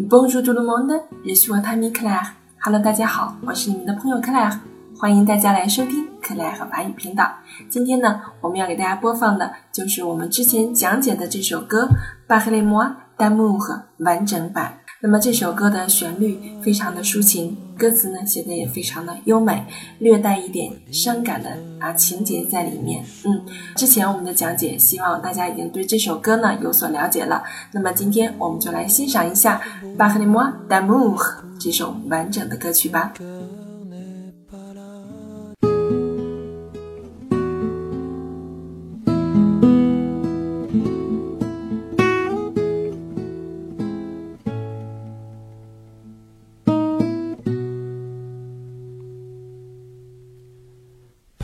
Bonjour tout le monde, je suis votre ami Claire. Hello，大家好，我是你们的朋友 Claire，欢迎大家来收听 Claire 法语频道。今天呢，我们要给大家播放的就是我们之前讲解的这首歌《Parlez-moi d'amour》完整版。那么这首歌的旋律非常的抒情，歌词呢写的也非常的优美，略带一点伤感的啊情节在里面。嗯，之前我们的讲解，希望大家已经对这首歌呢有所了解了。那么今天我们就来欣赏一下《巴赫尼莫达姆》这首完整的歌曲吧。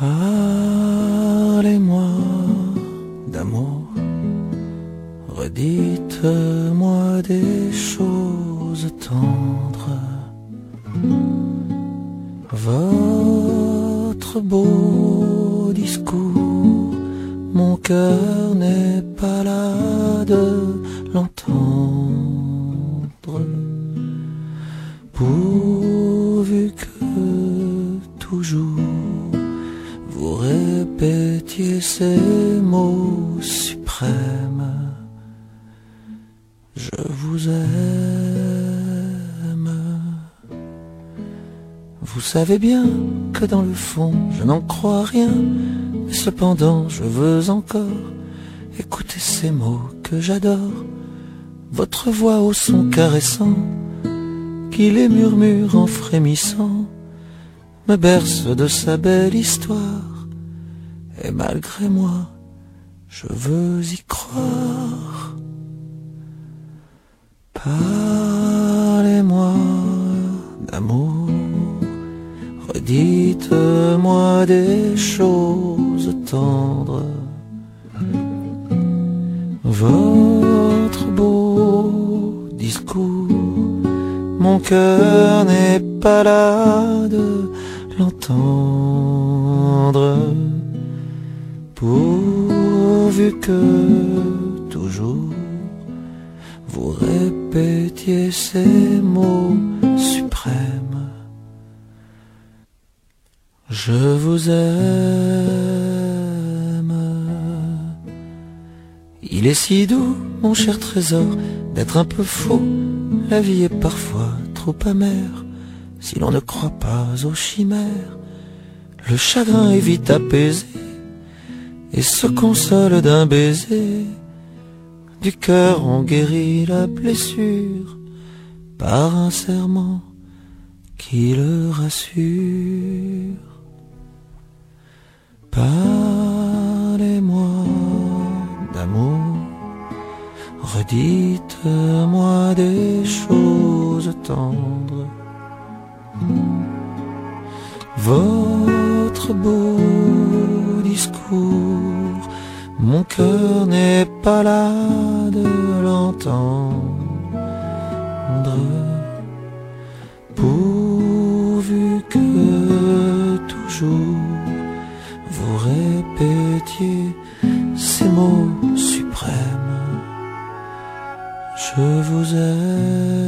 Parlez-moi d'amour, redites-moi des choses tendres. Votre beau discours, mon cœur n'est pas là de l'entendre. Répétiez ces mots suprêmes. Je vous aime. Vous savez bien que dans le fond, je n'en crois rien, mais cependant, je veux encore écouter ces mots que j'adore. Votre voix au son caressant, qui les murmure en frémissant me berce de sa belle histoire. Et malgré moi, je veux y croire. Parlez-moi d'amour, redites-moi des choses tendres. Votre beau discours, mon cœur n'est pas là de l'entendre. Pourvu que toujours vous répétiez ces mots suprêmes. Je vous aime. Il est si doux, mon cher trésor, d'être un peu faux. La vie est parfois trop amère si l'on ne croit pas aux chimères. Le chagrin est vite apaisé et se console d'un baiser. Du cœur on guérit la blessure par un serment qui le rassure. Parlez-moi d'amour, redites-moi des choses tendres. Votre beau mon cœur n'est pas là de l'entendre. Pourvu que toujours vous répétiez ces mots suprêmes, je vous aime.